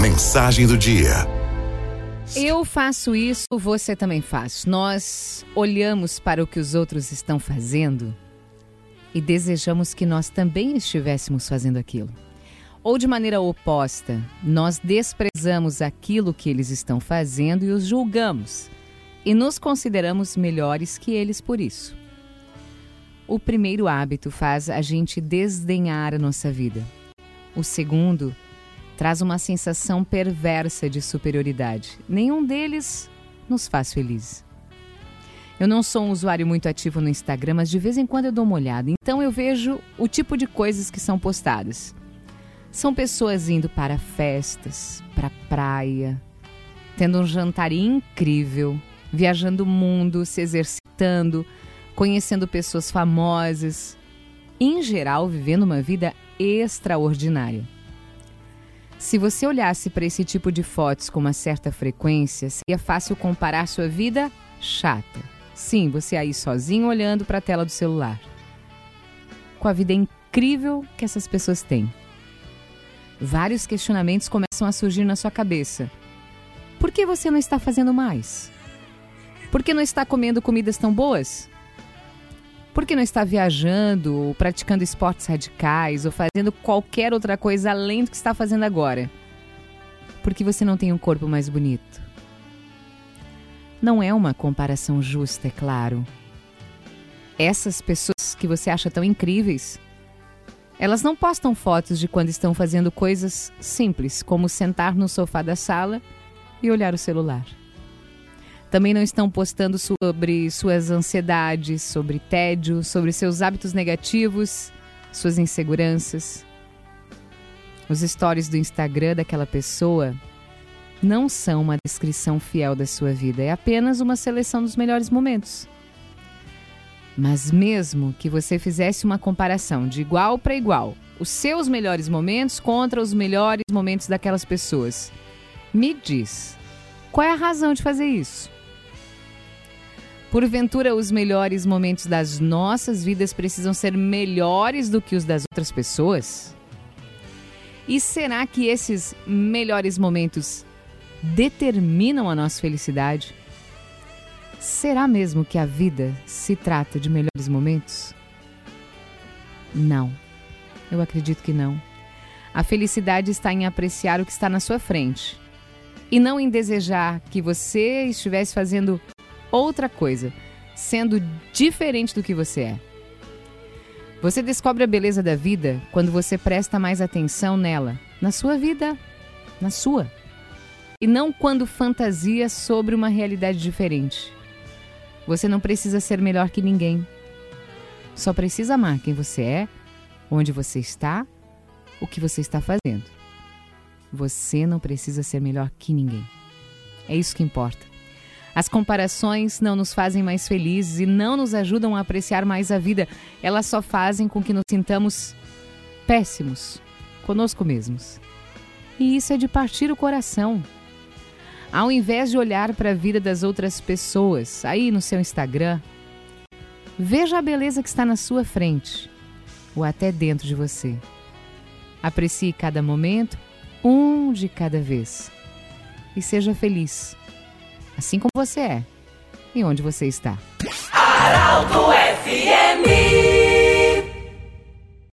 Mensagem do dia. Eu faço isso, você também faz. Nós olhamos para o que os outros estão fazendo e desejamos que nós também estivéssemos fazendo aquilo. Ou de maneira oposta, nós desprezamos aquilo que eles estão fazendo e os julgamos e nos consideramos melhores que eles por isso. O primeiro hábito faz a gente desdenhar a nossa vida. O segundo traz uma sensação perversa de superioridade. Nenhum deles nos faz felizes. Eu não sou um usuário muito ativo no Instagram, mas de vez em quando eu dou uma olhada. Então eu vejo o tipo de coisas que são postadas. São pessoas indo para festas, para praia, tendo um jantar incrível, viajando o mundo, se exercitando, conhecendo pessoas famosas, em geral vivendo uma vida extraordinária. Se você olhasse para esse tipo de fotos com uma certa frequência, seria fácil comparar sua vida chata. Sim, você aí sozinho olhando para a tela do celular. Com a vida incrível que essas pessoas têm vários questionamentos começam a surgir na sua cabeça. Por que você não está fazendo mais? Por que não está comendo comidas tão boas? Por que não está viajando, ou praticando esportes radicais, ou fazendo qualquer outra coisa além do que está fazendo agora? Porque você não tem um corpo mais bonito. Não é uma comparação justa, é claro. Essas pessoas que você acha tão incríveis elas não postam fotos de quando estão fazendo coisas simples, como sentar no sofá da sala e olhar o celular. Também não estão postando sobre suas ansiedades, sobre tédio, sobre seus hábitos negativos, suas inseguranças. Os stories do Instagram daquela pessoa não são uma descrição fiel da sua vida, é apenas uma seleção dos melhores momentos. Mas mesmo que você fizesse uma comparação de igual para igual, os seus melhores momentos contra os melhores momentos daquelas pessoas, me diz, qual é a razão de fazer isso? Porventura, os melhores momentos das nossas vidas precisam ser melhores do que os das outras pessoas? E será que esses melhores momentos determinam a nossa felicidade? Será mesmo que a vida se trata de melhores momentos? Não. Eu acredito que não. A felicidade está em apreciar o que está na sua frente e não em desejar que você estivesse fazendo outra coisa, sendo diferente do que você é. Você descobre a beleza da vida quando você presta mais atenção nela, na sua vida, na sua, e não quando fantasia sobre uma realidade diferente. Você não precisa ser melhor que ninguém. Só precisa amar quem você é, onde você está, o que você está fazendo. Você não precisa ser melhor que ninguém. É isso que importa. As comparações não nos fazem mais felizes e não nos ajudam a apreciar mais a vida. Elas só fazem com que nos sintamos péssimos conosco mesmos. E isso é de partir o coração. Ao invés de olhar para a vida das outras pessoas aí no seu Instagram, veja a beleza que está na sua frente ou até dentro de você. Aprecie cada momento, um de cada vez. E seja feliz, assim como você é e onde você está. Aralto FMI